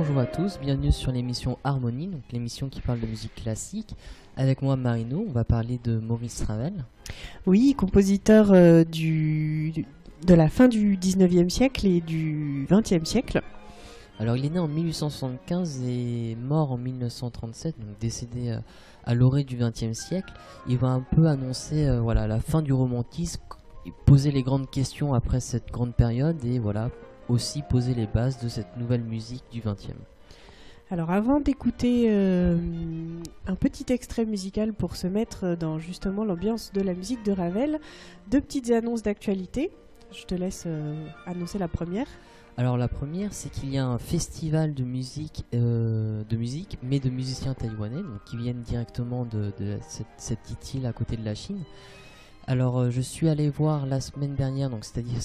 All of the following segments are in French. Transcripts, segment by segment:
bonjour à tous, bienvenue sur l'émission Harmonie, donc l'émission qui parle de musique classique. Avec moi Marino, on va parler de Maurice Ravel. Oui, compositeur euh, du, de la fin du 19e siècle et du 20e siècle. Alors il est né en 1875 et mort en 1937, donc décédé euh, à l'orée du 20e siècle. Il va un peu annoncer euh, voilà, la fin du romantisme, poser les grandes questions après cette grande période et voilà aussi poser les bases de cette nouvelle musique du 20e. Alors avant d'écouter euh, un petit extrait musical pour se mettre dans justement l'ambiance de la musique de Ravel, deux petites annonces d'actualité. Je te laisse euh, annoncer la première. Alors la première, c'est qu'il y a un festival de musique, euh, de musique, mais de musiciens taïwanais, donc qui viennent directement de, de cette, cette petite île à côté de la Chine. Alors euh, je suis allé voir la semaine dernière, donc c'est-à-dire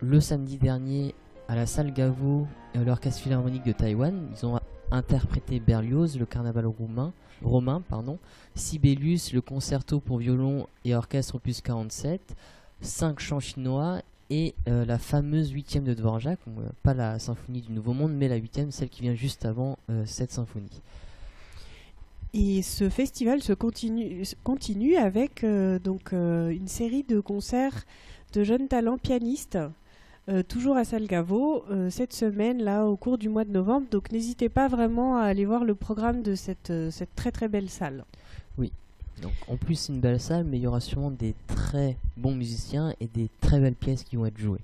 le samedi dernier, à la salle euh, l'orchestre philharmonique de Taïwan. Ils ont interprété Berlioz, le carnaval roumain, romain, pardon, Sibelius, le concerto pour violon et orchestre opus 47, cinq chants chinois et euh, la fameuse huitième de Dvorak, euh, pas la symphonie du Nouveau Monde, mais la huitième, celle qui vient juste avant cette symphonie. Et ce festival se continue, continue avec euh, donc euh, une série de concerts de jeunes talents pianistes, euh, toujours à Salgavo, cette semaine là au cours du mois de novembre. Donc n'hésitez pas vraiment à aller voir le programme de cette, cette très très belle salle. Donc en plus c'est une belle salle, mais il y aura sûrement des très bons musiciens et des très belles pièces qui vont être jouées.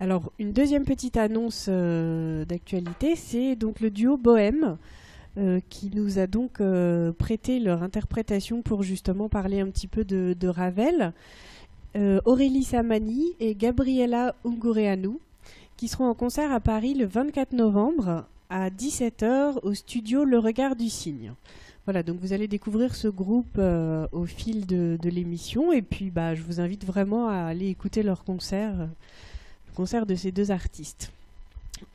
Alors une deuxième petite annonce d'actualité, c'est donc le duo Bohème. Euh, qui nous a donc euh, prêté leur interprétation pour justement parler un petit peu de, Ravel. Euh, Aurélie Samani et Gabriela Ungureanu, qui seront en concert à Paris le 24 novembre à 17h au studio Le Regard du Cygne. Voilà, donc vous allez découvrir ce groupe au fil de, l'émission et puis bah, je vous invite vraiment à aller écouter leur concert, le concert de ces deux artistes.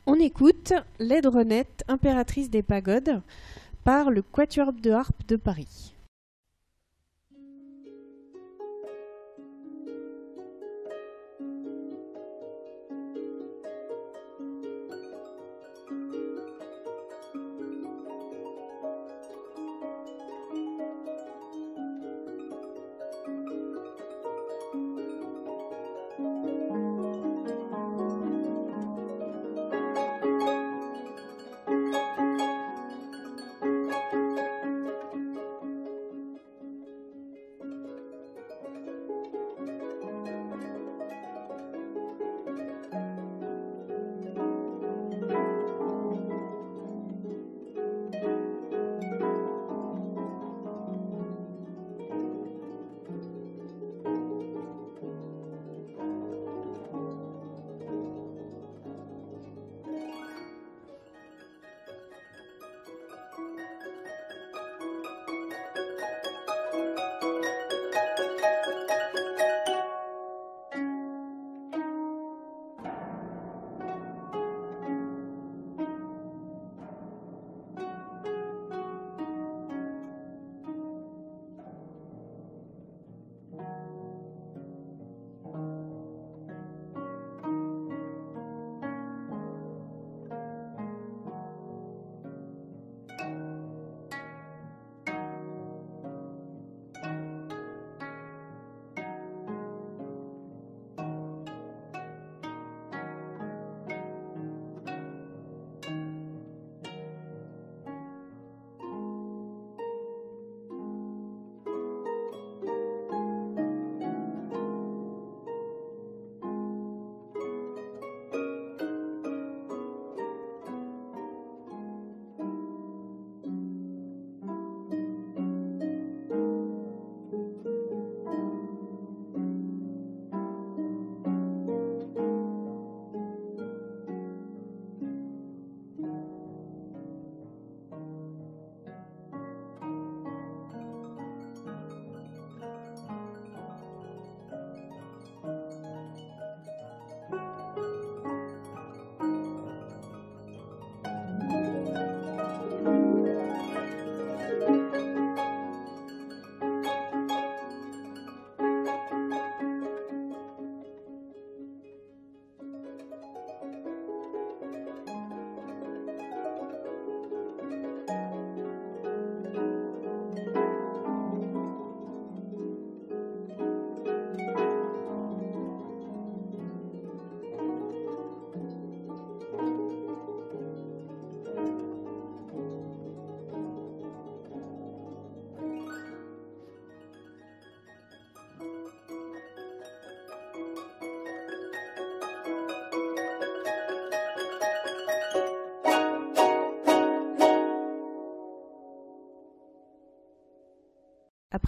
On écoute Laidronette, impératrice des pagodes, par le Quatuor de harpe de Paris.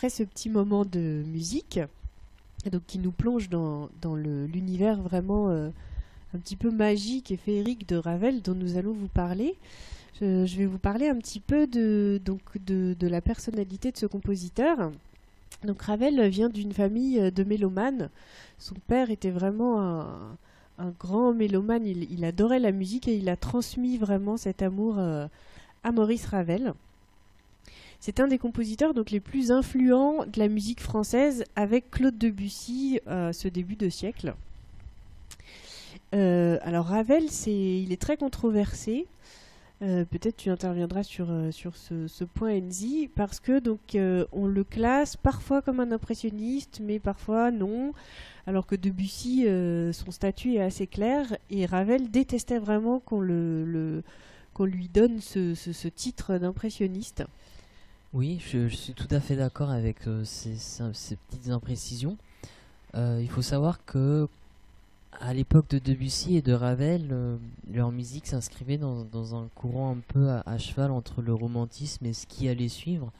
Après ce petit moment de musique, donc qui nous plonge dans, dans l'univers vraiment euh, un petit peu magique et féerique de Ravel dont nous allons vous parler. Je, vais vous parler un petit peu de, donc de, de, la personnalité de ce compositeur. Donc Ravel vient d'une famille de mélomanes. Son père était vraiment un, un grand mélomane, il, adorait la musique et il a transmis vraiment cet amour euh, à Maurice Ravel. C'est un des compositeurs donc les plus influents de la musique française avec Claude Debussy à euh, ce début de siècle. Euh, alors Ravel, il est très controversé. peut-être tu interviendras sur, sur ce, point Enzi parce que donc on le classe parfois comme un impressionniste mais parfois non alors que Debussy, euh, son statut est assez clair, et Ravel détestait vraiment qu'on lui donne ce, titre d'impressionniste. Oui, je, suis tout à fait d'accord avec euh, ces, petites imprécisions. Euh, il faut savoir que à l'époque de Debussy et de Ravel, leur musique s'inscrivait dans, un courant un peu à, cheval entre le romantisme et ce qui allait suivre.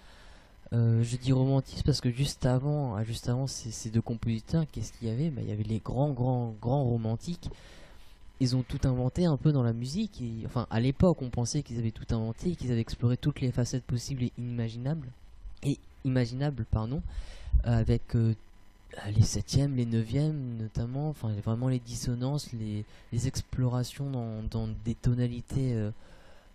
Euh, je dis romantisme parce que juste avant, ah, juste avant ces, deux compositeurs, qu'est-ce qu'il y avait? Bah, Il y avait les grands, grands, grands romantiques. Ils ont tout inventé un peu dans la musique. Enfin, à l'époque, on pensait qu'ils avaient tout inventé, qu'ils avaient exploré toutes les facettes possibles et inimaginables. Et imaginables, pardon, avec euh, les septièmes, les neuvièmes notamment, enfin vraiment les dissonances, les, explorations dans, des tonalités euh,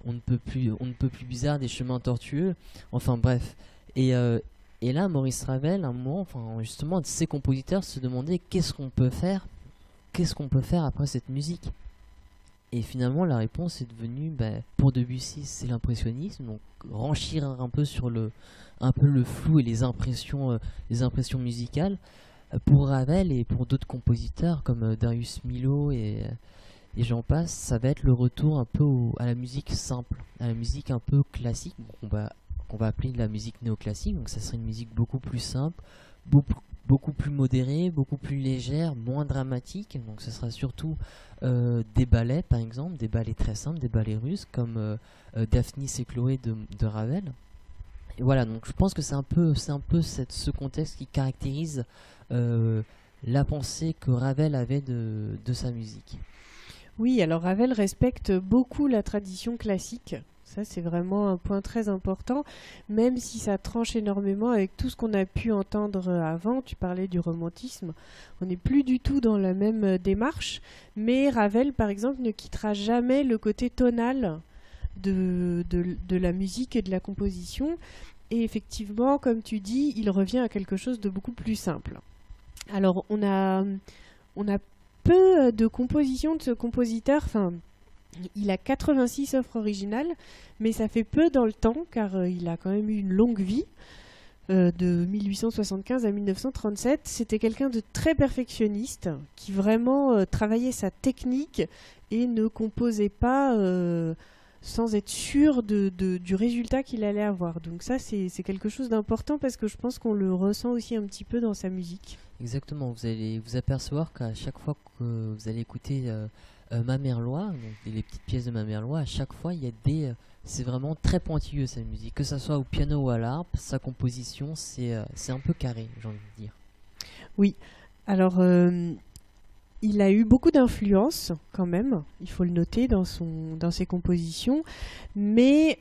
on ne peut plus on ne peut plus bizarres, des chemins tortueux. Enfin bref, et, euh, et là, Maurice Ravel, un moment, enfin, justement, ces compositeurs se demandaient qu'est-ce qu'on peut faire, qu'est-ce qu'on peut faire après cette musique? Et finalement, la réponse est devenue, ben, pour Debussy, c'est l'impressionnisme, donc renchir un peu sur le, flou et les impressions, euh, musicales. Pour Ravel et pour d'autres compositeurs comme euh, Darius Milo et, j'en passe, ça va être le retour un peu à la musique simple, à la musique un peu classique. qu'on va appeler de la musique néoclassique. Donc ça serait une musique beaucoup plus simple, beaucoup, beaucoup plus modérée, beaucoup plus légère, moins dramatique. Donc ce sera surtout euh, des ballets par exemple, des ballets très simples, des ballets russes comme euh, euh, Daphnis et Chloé de, Ravel. Et voilà, donc je pense que c'est un peu, un peu ce contexte qui caractérise la pensée que Ravel avait de, de sa musique. Oui, alors Ravel respecte beaucoup la tradition classique ça, c'est vraiment un point très important, même si ça tranche énormément avec tout ce qu'on a pu entendre avant. Tu parlais du romantisme. On n'est plus du tout dans la même euh, démarche, mais Ravel, par exemple, ne quittera jamais le côté tonal de, la musique et de la composition. Et effectivement, comme tu dis, il revient à quelque chose de beaucoup plus simple. Alors, on a, peu de compositions de ce compositeur, il a 86 offres originales, mais ça fait peu dans le temps car euh, il a quand même eu une longue vie. Euh, de 1875 à 1937, c'était quelqu'un de très perfectionniste qui vraiment euh, travaillait sa technique et ne composait pas sans être sûr du résultat qu'il allait avoir. Donc ça, c'est quelque chose d'important parce que je pense qu'on le ressent aussi un petit peu dans sa musique. Exactement, vous allez vous apercevoir qu'à chaque fois que vous allez écouter euh, ma mère loi, les petites pièces de ma mère loi, à chaque fois il y a des. Euh, c'est vraiment très pointilleux sa musique, que ce soit au piano ou à l'harpe, sa composition c'est euh, un peu carré, j'ai envie de dire. Oui, alors il a eu beaucoup d'influence quand même, il faut le noter dans, son, dans ses compositions, mais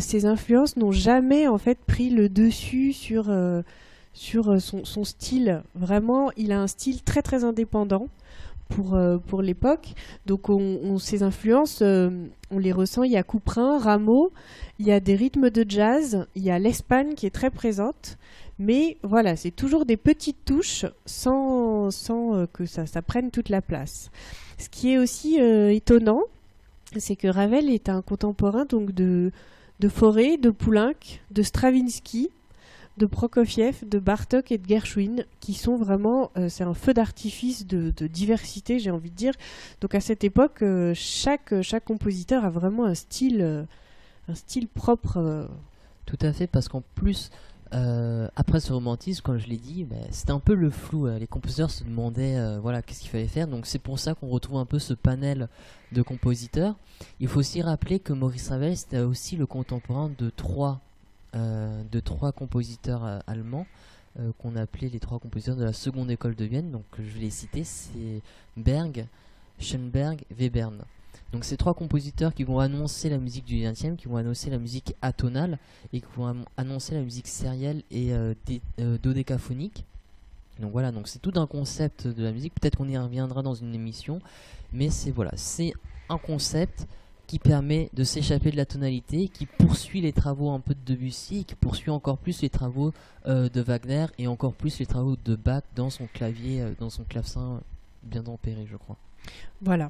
ces influences n'ont jamais en fait pris le dessus sur, sur son, son, style. Vraiment, il a un style très très indépendant pour, euh, pour l'époque. Donc on, ces influences, euh, on les ressent. Il y a Couperin, Rameau, il y a des rythmes de jazz, il y a l'Espagne qui est très présente. Mais voilà, c'est toujours des petites touches sans, sans euh, que ça, prenne toute la place. Ce qui est aussi étonnant, c'est que Ravel est un contemporain donc de, de Fauré, de Poulenc, de Stravinsky, de Prokofiev, de Bartok et de Gershwin, qui sont vraiment, euh, c'est un feu d'artifice de, diversité, j'ai envie de dire. Donc à cette époque, euh, chaque, chaque compositeur a vraiment un style, euh, un style propre. Tout à fait, parce qu'en plus, après ce romantisme, comme je l'ai dit, bah, c'était un peu le flou. les compositeurs se demandaient voilà, qu'est-ce qu'il fallait faire. Donc c'est pour ça qu'on retrouve un peu ce panel de compositeurs. Il faut aussi rappeler que Maurice Ravel, c'était aussi le contemporain de trois de trois compositeurs allemands qu'on appelait les trois compositeurs de la seconde école de Vienne. Donc je vais les citer, c'est Berg, Schoenberg, Webern. Donc ces trois compositeurs qui vont annoncer la musique du 20 qui vont annoncer la musique atonale et qui vont annoncer la musique sérielle et euh, euh, dodécaphonique. Donc voilà, donc c'est tout un concept de la musique. Peut-être qu'on y reviendra dans une émission, mais c'est voilà, c'est un concept qui permet de s'échapper de la tonalité, qui poursuit les travaux un peu de Debussy, qui poursuit encore plus les travaux euh, de Wagner et encore plus les travaux de Bach dans son clavier, dans son clavecin bien tempéré, je crois. Voilà.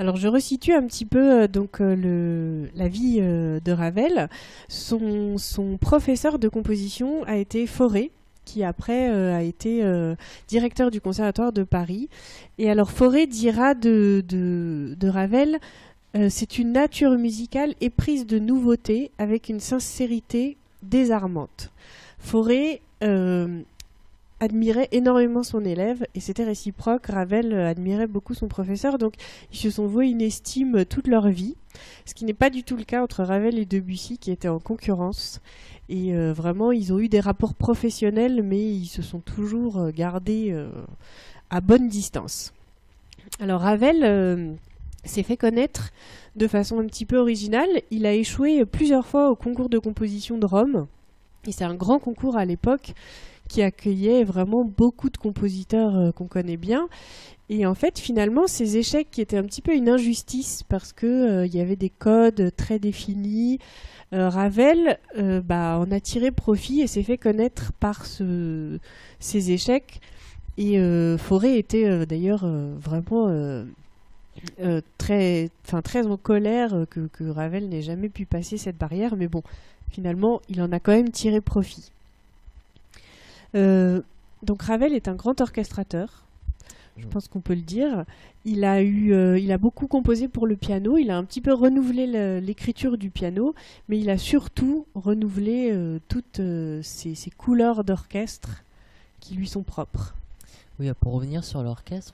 Alors je resitue un petit peu euh, donc euh, le, la vie euh, de Ravel. Son, son, professeur de composition a été Fauré, qui après a été directeur du Conservatoire de Paris. Et alors Fauré dira de, de, de Ravel, c'est une nature musicale éprise de nouveautés avec une sincérité désarmante. Fauré admirait énormément son élève et c'était réciproque. Ravel euh, admirait beaucoup son professeur, donc ils se sont voués une estime toute leur vie, ce qui n'est pas du tout le cas entre Ravel et Debussy qui étaient en concurrence. Et euh, vraiment, ils ont eu des rapports professionnels, mais ils se sont toujours euh, gardés à bonne distance. Alors Ravel s'est fait connaître de façon un petit peu originale. Il a échoué plusieurs fois au concours de composition de Rome. C'est un grand concours à l'époque qui accueillait vraiment beaucoup de compositeurs euh, qu'on connaît bien. Et en fait, finalement, ces échecs qui étaient un petit peu une injustice parce que euh, y avait des codes très définis. Euh, Ravel bah, en a tiré profit et s'est fait connaître par ce, ces échecs. Et Forêt était d'ailleurs vraiment très, très en colère que, Ravel n'ait jamais pu passer cette barrière. Mais bon, finalement, il en a quand même tiré profit. Euh, donc Ravel est un grand orchestrateur. Je pense qu'on peut le dire. Il a eu, euh, il a beaucoup composé pour le piano. Il a un petit peu renouvelé l'écriture du piano, mais il a surtout renouvelé euh, toutes ces, couleurs d'orchestre qui lui sont propres. Oui, pour revenir sur l'orchestre,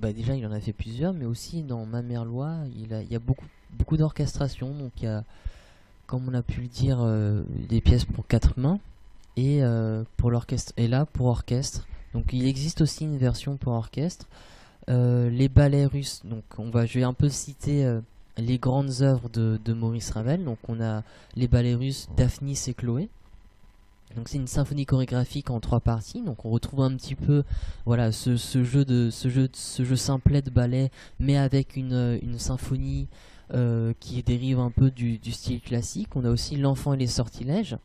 bah déjà il en a fait plusieurs, mais aussi dans Ma mère loi, il, a, il y a beaucoup, beaucoup d'orchestration. Donc il y a, comme on a pu le dire, des pièces pour quatre mains et euh, pour l'orchestre et là pour orchestre. Donc il existe aussi une version pour orchestre. Euh, les ballets russes, donc on va, je vais un peu citer euh, les grandes œuvres de, Maurice Ravel. Donc on a les ballets russes Daphnis et Chloé. Donc c'est une symphonie chorégraphique en trois parties. Donc on retrouve un petit peu voilà ce, jeu de ce jeu ce jeu simplet de ballet, mais avec une, une symphonie qui dérive un peu du, du, style classique. On a aussi l'enfant et les sortilèges.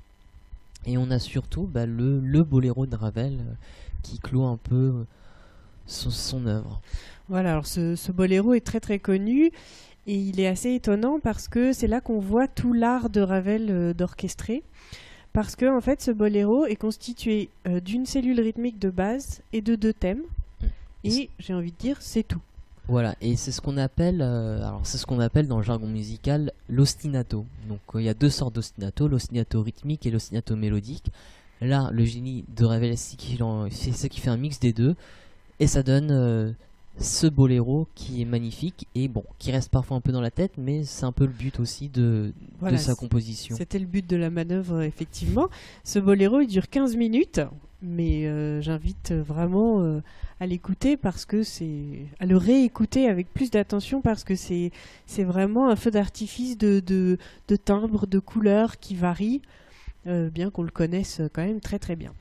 Et on a surtout bah, le, le boléro de Ravel euh, qui clôt un peu euh, son, œuvre. Voilà, alors ce, boléro est très très connu et il est assez étonnant parce que c'est là qu'on voit tout l'art de Ravel euh, d'orchestrer. Parce que en fait, ce boléro est constitué d'une cellule rythmique de base et de deux thèmes. Et j'ai envie de dire, c'est tout. Voilà, et c'est ce qu'on appelle, euh, alors c'est ce qu'on appelle dans le jargon musical l'ostinato. Donc euh, il y a deux sortes d'ostinato, l'ostinato rythmique et l'ostinato mélodique. Là, le génie de Ravel, c'est ce qui fait un mix des deux, et ça donne euh, ce boléro qui est magnifique et bon, qui reste parfois un peu dans la tête, mais c'est un peu le but aussi de, de sa composition. C'était le but de la manœuvre, effectivement. Ce boléro, il dure 15 minutes, mais j'invite vraiment à l'écouter parce que c'est à le réécouter avec plus d'attention parce que c'est c'est vraiment un feu d'artifice de, de, de timbres, de couleurs qui varient, euh, bien qu'on le connaisse quand même très très bien.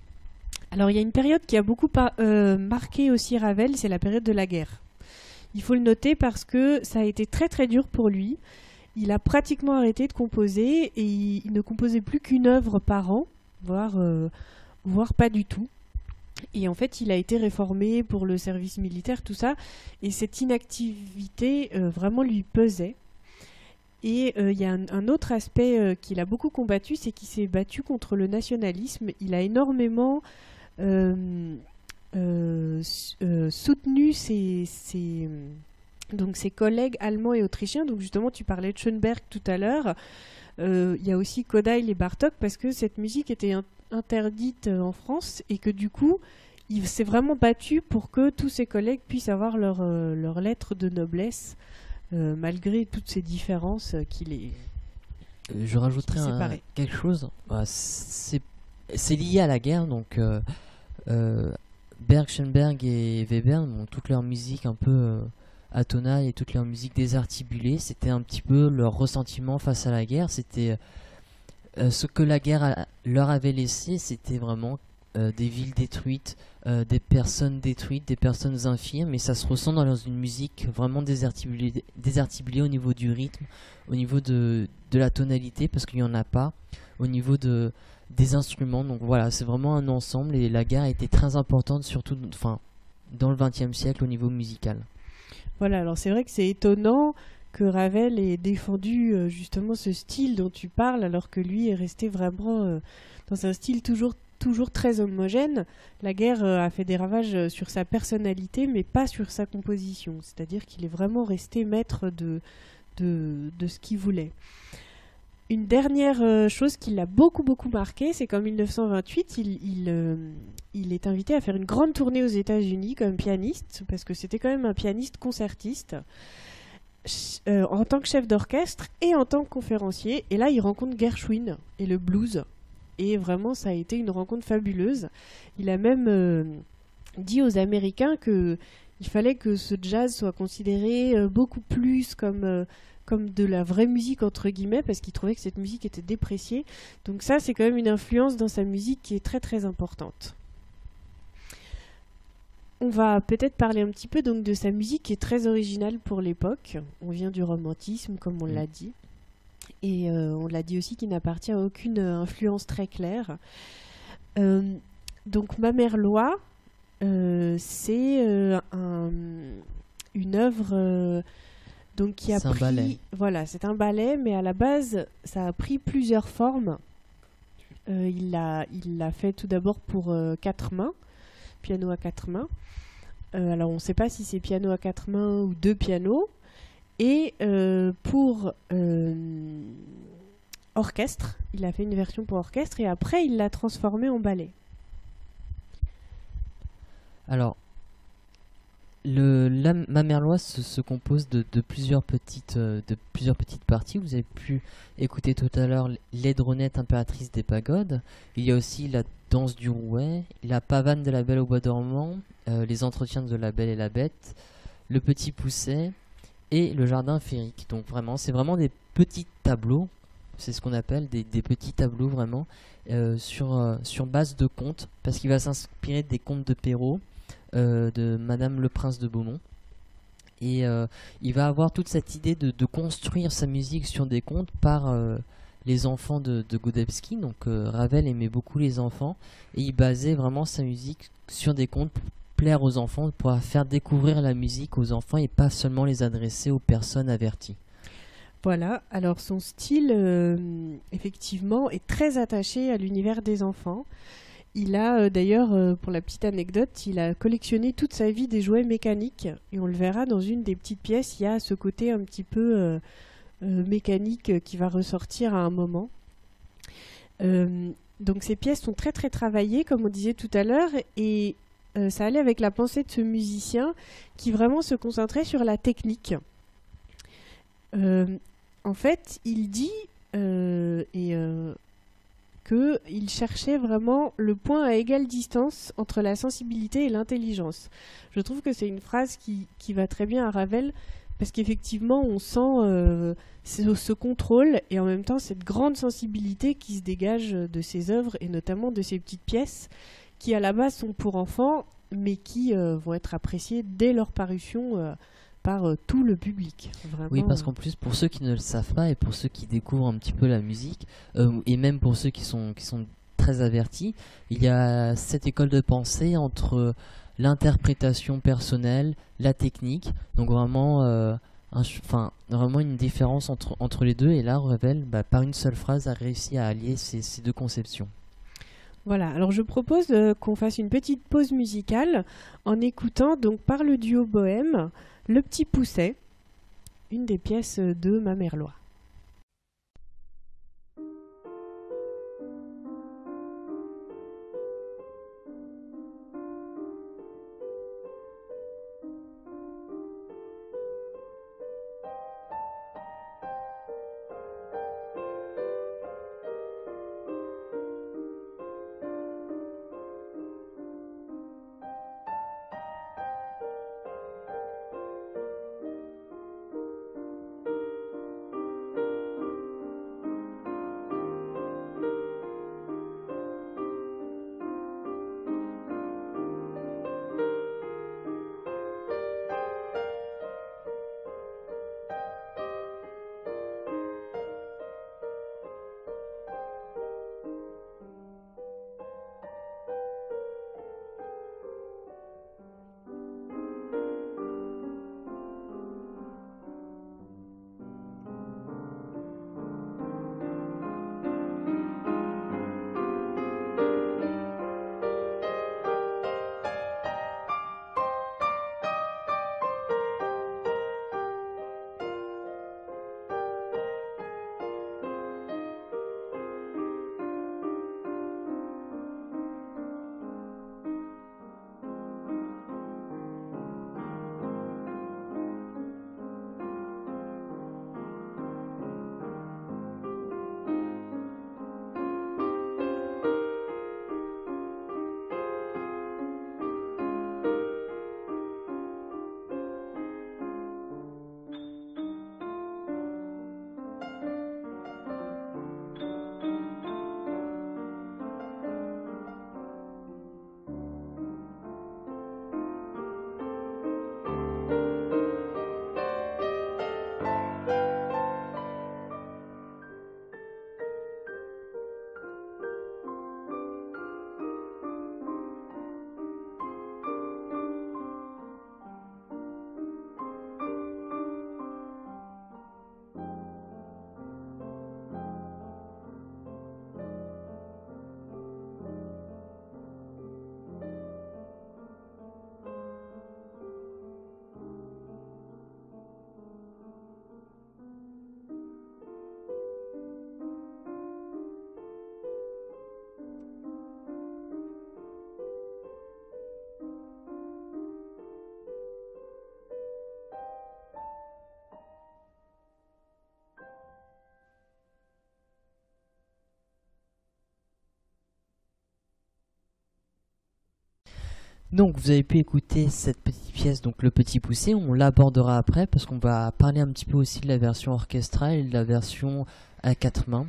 Alors il y a une période qui a beaucoup euh, marqué aussi Ravel, c'est la période de la guerre. Il faut le noter parce que ça a été très très dur pour lui. Il a pratiquement arrêté de composer et il, ne composait plus qu'une œuvre par an, voire, euh, voire pas du tout. Et en fait, il a été réformé pour le service militaire, tout ça. Et cette inactivité euh, vraiment lui pesait. Et il y a un, autre aspect qu'il a beaucoup combattu, c'est qu'il s'est battu contre le nationalisme. Il a énormément soutenu ses, donc ses collègues allemands et autrichiens. Donc justement, tu parlais de Schoenberg tout à l'heure. Il y a aussi Kodail et Bartok parce que cette musique était interdite euh, en France et que du coup, il s'est vraiment battu pour que tous ses collègues puissent avoir leur, euh, leur lettre de noblesse, euh, malgré toutes ces différences qu'il est. je rajouterais quelque chose. Bah, c'est lié à la guerre, donc Berg, Schoenberg et Weber ont toute leur musique un peu atonale et toute leur musique désarticulée. C'était un petit peu leur ressentiment face à la guerre. C'était ce que la guerre leur avait laissé, c'était vraiment des villes détruites, euh, des personnes détruites, des personnes infirmes, mais ça se ressent dans une musique vraiment désarticulée, désarticulée au niveau du rythme, au niveau de, de la tonalité, parce qu'il n'y en a pas, au niveau de, des instruments. Donc voilà, c'est vraiment un ensemble et la guerre a été très importante, surtout enfin, dans le XXe siècle au niveau musical. Voilà, alors c'est vrai que c'est étonnant que Ravel ait défendu euh, justement ce style dont tu parles, alors que lui est resté vraiment euh, dans un style toujours toujours très homogène. La guerre euh, a fait des ravages sur sa personnalité, mais pas sur sa composition. C'est-à-dire qu'il est vraiment resté maître de, de, ce qu'il voulait. Une dernière euh, chose qui l'a beaucoup beaucoup marqué, c'est qu'en 1928, il, il, est invité à faire une grande tournée aux États-Unis comme pianiste, parce que c'était quand même un pianiste concertiste, en tant que chef d'orchestre et en tant que conférencier. Et là, il rencontre Gershwin et le blues. Et vraiment, ça a été une rencontre fabuleuse. Il a même euh, dit aux Américains que il fallait que ce jazz soit considéré euh, beaucoup plus comme euh, comme de la vraie musique entre guillemets parce qu'il trouvait que cette musique était dépréciée. Donc ça, c'est quand même une influence dans sa musique qui est très très importante. On va peut-être parler un petit peu donc de sa musique qui est très originale pour l'époque. On vient du romantisme, comme on mm. l'a dit et euh, on l'a dit aussi qu'il n'appartient à aucune euh, influence très claire. Euh, donc Ma mère loi, c'est une œuvre donc qui a pris, ballet. voilà, c'est un ballet, mais à la base, ça a pris plusieurs formes. il l'a, il l'a fait tout d'abord pour quatre mains, piano à quatre mains. alors on ne sait pas si c'est piano à quatre mains ou deux pianos. Et euh, pour euh, orchestre, il a fait une version pour orchestre et après il l'a transformé en ballet. Alors, le, la, ma merloise se, compose de, plusieurs petites, euh, de plusieurs petites parties. Vous avez pu écouter tout à l'heure l'aidronette impératrice des pagodes. Il y a aussi la danse du rouet, la pavane de la belle au bois dormant, les entretiens de la belle et la bête, le petit pousset, et le jardin féerique. Donc vraiment, c'est vraiment des petits tableaux, c'est ce qu'on appelle des, petits tableaux vraiment, euh, sur, euh, sur base de contes, parce qu'il va s'inspirer des contes de Perrault, euh, de Madame le Prince de Beaumont. Et il va avoir toute cette idée de, construire sa musique sur des contes par les enfants de, de Godebski. Donc Ravel aimait beaucoup les enfants et il basait vraiment sa musique sur des contes aux enfants, pour faire découvrir la musique aux enfants et pas seulement les adresser aux personnes averties. Voilà, alors son style, euh, effectivement, est très attaché à l'univers des enfants. Il a euh, d'ailleurs, euh, pour la petite anecdote, il a collectionné toute sa vie des jouets mécaniques. Et on le verra dans une des petites pièces, il y a ce côté un petit peu mécanique qui va ressortir à un moment. donc ces pièces sont très très travaillées, comme on disait tout à l'heure, et euh, ça allait avec la pensée de ce musicien qui vraiment se concentrait sur la technique. Euh, en fait, il dit euh, et qu'il cherchait vraiment le point à égale distance entre la sensibilité et l'intelligence. Je trouve que c'est une phrase qui, qui, va très bien à Ravel parce qu'effectivement on sent ce, ce, contrôle et en même temps cette grande sensibilité qui se dégage de ses œuvres et notamment de ses petites pièces qui à la base sont pour enfants, mais qui euh, vont être appréciés dès leur parution euh, par euh, tout le public. Oui, parce qu'en plus, pour ceux qui ne le savent pas et pour ceux qui découvrent un petit peu la musique, et même pour ceux qui sont, qui sont très avertis, il y a cette école de pensée entre l'interprétation personnelle, la technique, donc vraiment... enfin, vraiment une différence entre, entre les deux, et là, Revel, bah, par une seule phrase, a réussi à allier ces, ces deux conceptions. Voilà, alors je propose euh, qu'on fasse une petite pause musicale en écoutant donc par le duo Bohème Le Petit Pousset, une des pièces de ma Merlois. Donc vous avez pu écouter cette petite pièce, donc le petit poussé, on l'abordera après parce qu'on va parler un petit peu aussi de la version orchestrale et de la version à quatre mains.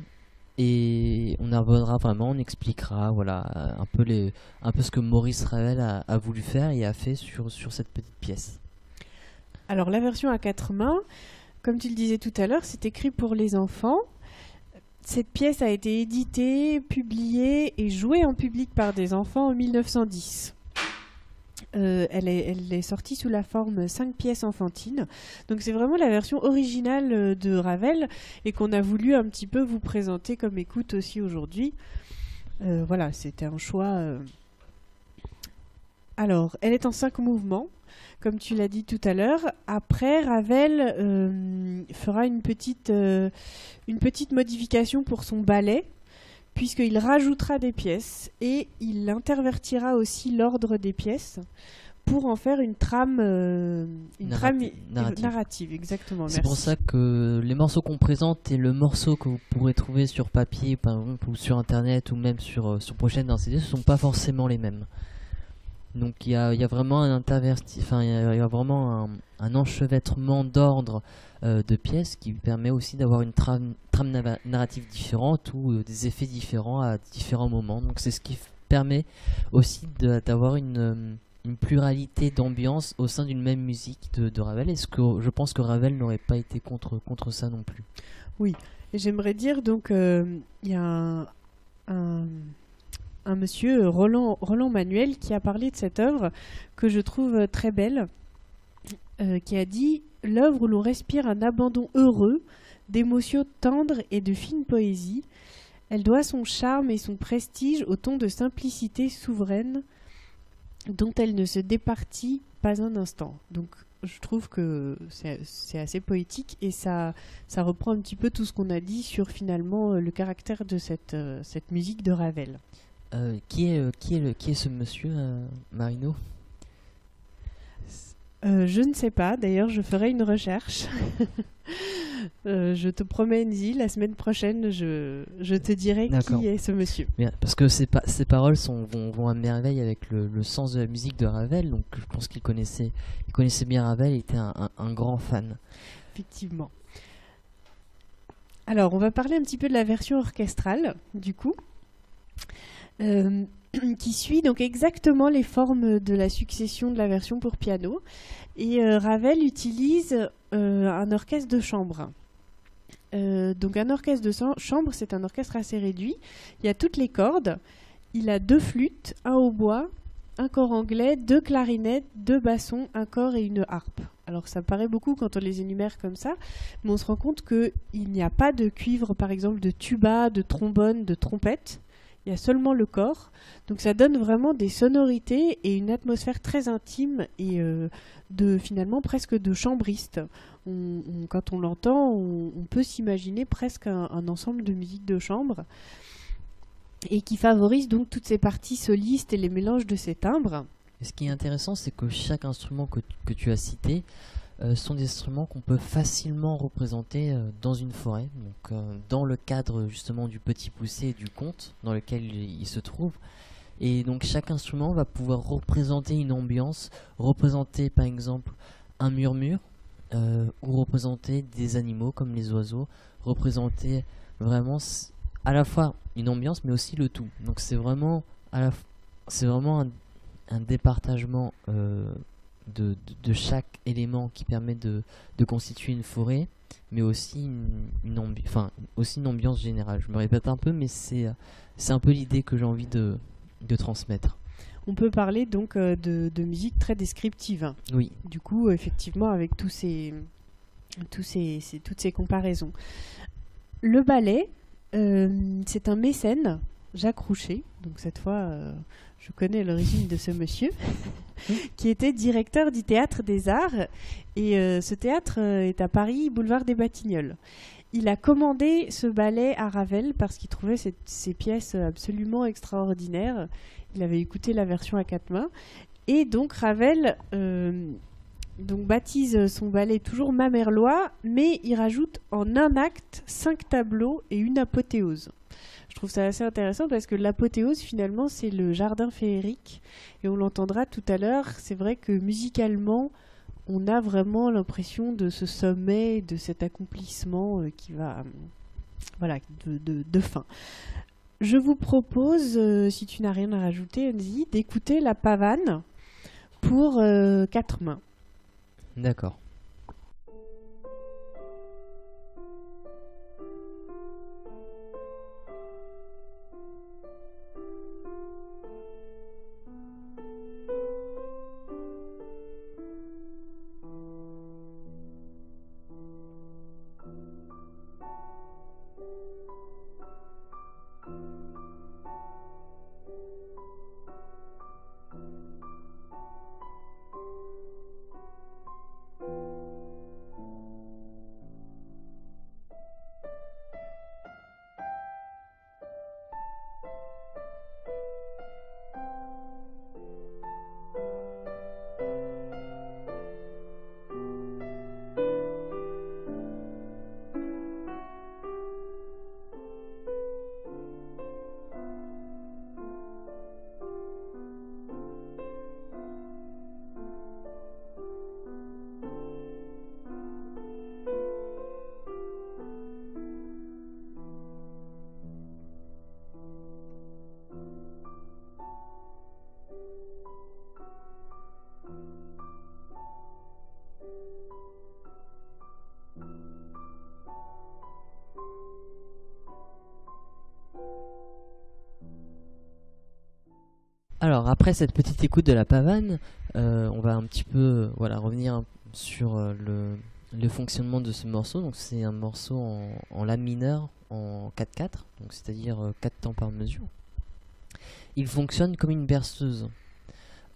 Et on abordera vraiment, on expliquera voilà, un, peu les, un peu ce que Maurice Ravel a, voulu faire et a fait sur, sur cette petite pièce. Alors la version à quatre mains, comme tu le disais tout à l'heure, c'est écrit pour les enfants. Cette pièce a été éditée, publiée et jouée en public par des enfants en 1910. Euh, elle, est, sortie sous la forme 5 pièces enfantines. Donc c'est vraiment la version originale euh, de Ravel et qu'on a voulu un petit peu vous présenter comme écoute aussi aujourd'hui. Euh, voilà, c'était un choix. Alors, elle est en 5 mouvements, comme tu l'as dit tout à l'heure. Après, Ravel fera une petite, une petite modification pour son ballet puisqu'il rajoutera des pièces et il intervertira aussi l'ordre des pièces pour en faire une trame, euh, une Narrati- trame narrative. narrative, exactement. C'est pour ça que les morceaux qu'on présente et le morceau que vous pourrez trouver sur papier, par exemple, ou sur internet, ou même sur, euh, sur prochaine d'un CD, ce sont pas forcément les mêmes. Donc il y a, il y a vraiment un interverti, enfin il y a, il y a vraiment un, un enchevêtrement d'ordre de pièces qui permet aussi d'avoir une trame, narrative différente ou euh, des effets différents à différents moments. Donc c'est ce qui permet aussi d'avoir une, euh, une pluralité d'ambiance au sein d'une même musique de, Ravel. Et ce que je pense que Ravel n'aurait pas été contre, contre ça non plus. Et j'aimerais dire, donc, euh, il y a un, monsieur, euh, Roland, Roland Manuel, qui a parlé de cette œuvre que je trouve euh, très belle, euh, qui a dit L'œuvre où l'on respire un abandon heureux, d'émotions tendres et de fine poésie. Elle doit son charme et son prestige au ton de simplicité souveraine dont elle ne se départit pas un instant. Donc, je trouve que c'est assez poétique et ça, reprend un petit peu tout ce qu'on a dit sur finalement le caractère de cette, euh, musique de Ravel. Euh, qui, est, euh, qui, est ce monsieur, Marino? Euh, je ne sais pas, d'ailleurs je ferai une recherche. Euh, je te promets Enzi, la semaine prochaine je, je te dirai qui est ce monsieur. Bien, Parce que ces, pa- ces paroles sont, vont, vont à merveille avec le, le sens de la musique de Ravel. Donc je pense qu'il connaissait, il connaissait bien Ravel, il était un, un- un grand fan. Effectivement. Alors, on va parler un petit peu de la version orchestrale, du coup, euh, qui suit donc exactement les formes de la succession de la version pour piano. Et euh, Ravel utilise euh, un orchestre de chambre. Euh, donc, un orchestre de chambre, c'est un orchestre assez réduit. Il y a toutes les cordes. Il a deux flûtes, un hautbois, un corps anglais, deux clarinettes, deux bassons, un corps et une harpe. Alors ça paraît beaucoup quand on les énumère comme ça, mais on se rend compte qu'il n'y a pas de cuivre, par exemple, de tuba, de trombone, de trompette. Il y a seulement le corps. Donc ça donne vraiment des sonorités et une atmosphère très intime et euh, de finalement presque de chambriste. Quand on l'entend, on, peut s'imaginer presque un, ensemble de musique de chambre et qui favorise donc toutes ces parties solistes et les mélanges de ces timbres. Ce qui est intéressant, c'est que chaque instrument que, tu as cité sont des instruments qu'on peut facilement représenter euh, dans une forêt. Euh, dans le cadre justement du petit poussé et du conte dans lequel il, se trouve. Et donc, chaque instrument va pouvoir représenter une ambiance, représenter par exemple un murmure, euh, ou représenter des animaux comme les oiseaux, représenter vraiment à la fois une ambiance, mais aussi le tout. Donc, c'est vraiment, c'est vraiment un un départagement euh, de, de, de chaque élément qui permet de, de constituer une forêt, mais aussi une, une, ambi- enfin, aussi une ambiance générale. Je me répète un peu, mais c'est, euh, c'est un peu l'idée que j'ai envie de, de transmettre. On peut parler donc euh, de, de musique très descriptive. Oui, Du coup, effectivement, avec tous ces, tous ces, ces- toutes ces comparaisons. Le ballet, euh, c'est un mécène, Jacques Roucher. Donc cette fois, euh, je connais l'origine de ce monsieur, qui était directeur du théâtre des Arts. Et euh, ce théâtre euh, est à Paris, boulevard des Batignolles. Il a commandé ce ballet à Ravel parce qu'il trouvait cette- ces pièces absolument extraordinaires. Il avait écouté la version à quatre mains. Et donc Ravel euh, donc baptise son ballet toujours Mamerlois, mais il rajoute en un acte cinq tableaux et une apothéose. Je trouve ça assez intéressant parce que l'apothéose, finalement, c'est le jardin féerique. Et on l'entendra tout à l'heure. C'est vrai que musicalement, on a vraiment l'impression de ce sommet, de cet accomplissement euh, qui va. euh, voilà, de, fin. Je vous propose, euh, si tu n'as rien à rajouter, Enzi, d'écouter la pavane pour quatre mains. D'accord. Alors après cette petite écoute de la pavane, euh, on va un petit peu euh, voilà revenir sur euh, le, fonctionnement de ce morceau. C'est un morceau en, en la mineur en 4-4, donc c'est-à-dire 4 temps par mesure. Il fonctionne comme une berceuse.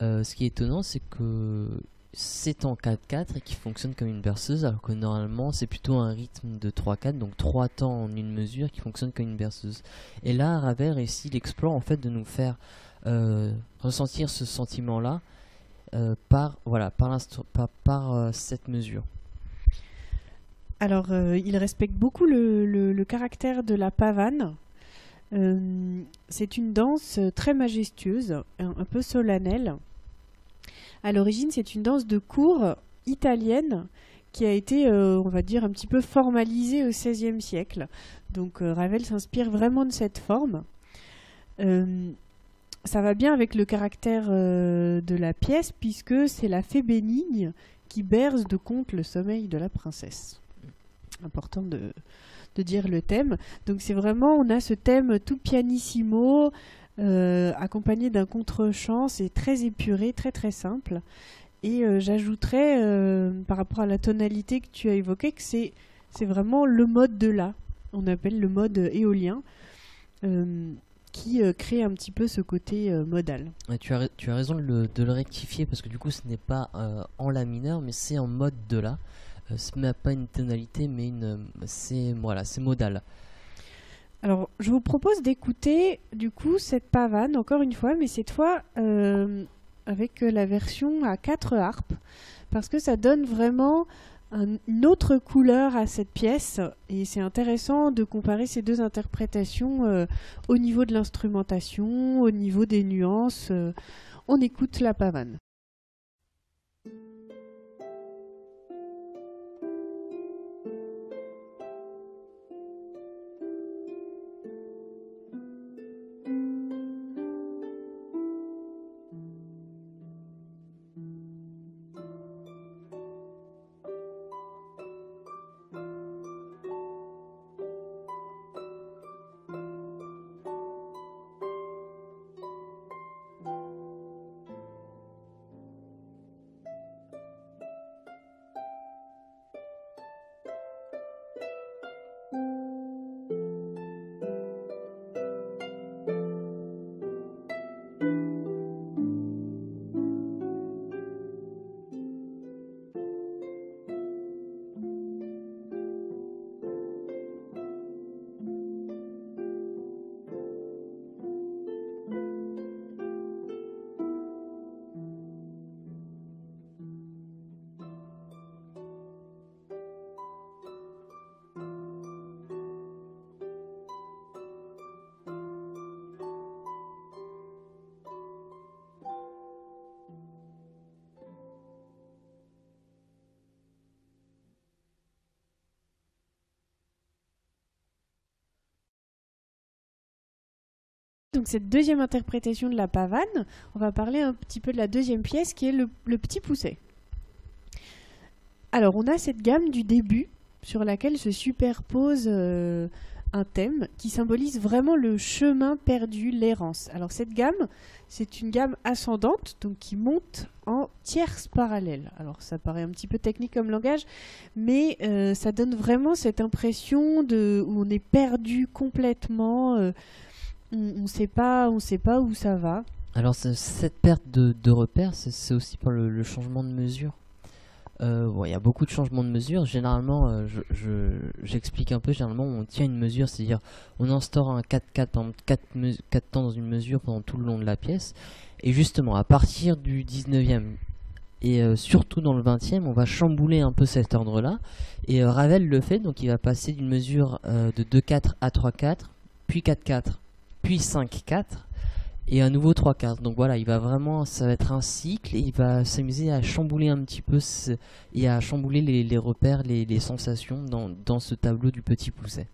Euh, ce qui est étonnant, c'est que c'est en 4-4 et qu'il fonctionne comme une berceuse, alors que normalement c'est plutôt un rythme de 3-4, donc 3 temps en une mesure qui fonctionne comme une berceuse. Et là, Ravel réussit l'exploit en fait de nous faire euh, ressentir ce sentiment-là euh, par voilà par, par, euh, cette mesure. Alors, il respecte beaucoup le, caractère de la pavane. C'est une danse très majestueuse, un peu solennelle. À l'origine, c'est une danse de cour italienne qui a été, euh, on va dire, un petit peu formalisée au XVIe siècle. Donc, euh, Ravel s'inspire vraiment de cette forme. Euh, ça va bien avec le caractère de la pièce, puisque c'est la fée bénigne qui berce de conte le sommeil de la princesse important de dire le thème. Donc c'est vraiment, on a ce thème tout pianissimo, euh, accompagné d'un contre-champ, c'est très épuré, très très simple. Et euh, j'ajouterais, euh, par rapport à la tonalité que tu as évoquée, que c'est, c'est vraiment le mode de la, on appelle le mode éolien, qui crée un petit peu ce côté modal. Tu, as, tu as raison de le, rectifier parce que du coup ce n'est pas en la mineur mais c'est en mode de. Euh, ce n'est pas une tonalité mais une c'est voilà c'est modal. Alors, je vous propose d'écouter du coup cette pavane encore une fois, mais cette fois euh, avec euh, la version à quatre harpes, parce que ça donne vraiment un- une autre couleur à cette pièce, et c'est intéressant de comparer ces deux interprétations euh, au niveau de l'instrumentation, au niveau des nuances. on écoute la pavane. Donc cette deuxième interprétation de la pavane, on va parler un petit peu de la deuxième pièce qui est le, petit pousset. Alors on a cette gamme du début sur laquelle se superpose euh, un thème qui symbolise vraiment le chemin perdu, l'errance. Alors cette gamme, c'est une gamme ascendante, donc qui monte en tierces parallèles. Alors ça paraît un petit peu technique comme langage, mais euh, ça donne vraiment cette impression de où on est perdu complètement. Euh, on ne sait pas, on sait pas où ça va. Alors cette perte de, de repères, c'est aussi par le, changement de mesure. Euh, il y a beaucoup de changements de mesure. Généralement, j'explique un peu. Généralement, on tient une mesure, c'est-à-dire on instaure un 4-4, par 4, 4 temps dans une mesure pendant tout le long de la pièce. Et justement, à partir du 19e et euh, surtout dans le 20e, on va chambouler un peu cet ordre-là. Et euh, Ravel le fait, donc il va passer d'une mesure euh, de 2-4 à 3-4, puis 4-4, puis 5-4, et à nouveau 3-4. Donc voilà, il va vraiment, ça va être un cycle, et il va s'amuser à chambouler un petit peu et à chambouler les, repères, les, sensations dans, dans, ce tableau du petit pousset.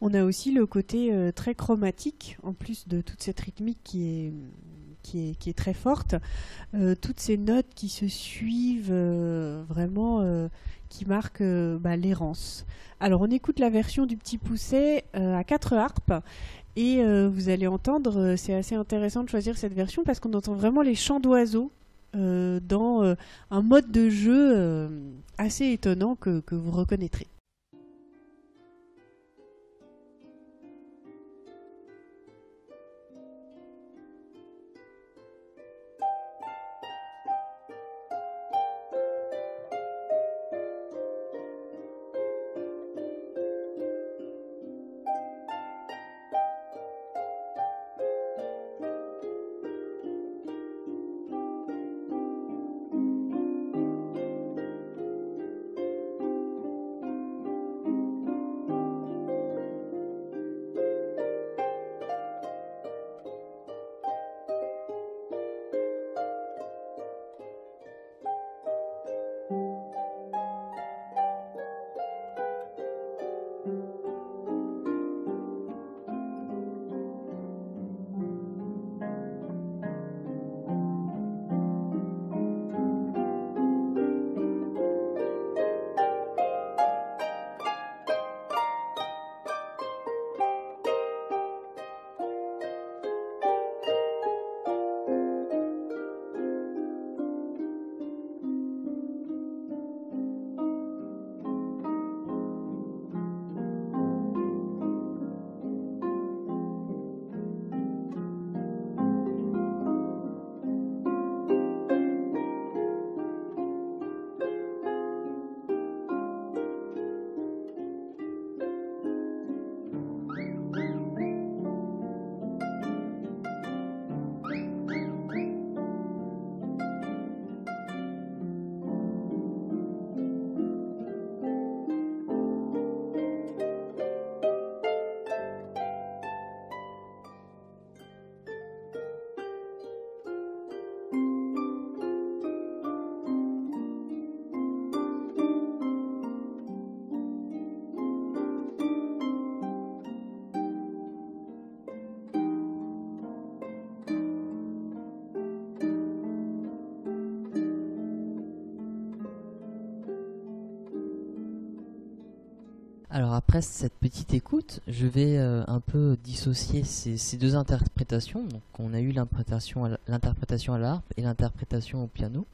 On a aussi le côté très chromatique, en plus de toute cette rythmique qui est qui est, très forte. Euh, toutes ces notes qui se suivent euh, vraiment, euh, qui marquent bah, l'errance. Alors on écoute la version du petit pousset à quatre harpes. Et vous allez entendre, c'est assez intéressant de choisir cette version parce qu'on entend vraiment les chants d'oiseaux dans un mode de jeu assez étonnant que vous reconnaîtrez. Alors après cette petite écoute, je vais euh, un peu dissocier ces, deux interprétations. Donc on a eu l'interprétation à l'harpe et l'interprétation au piano.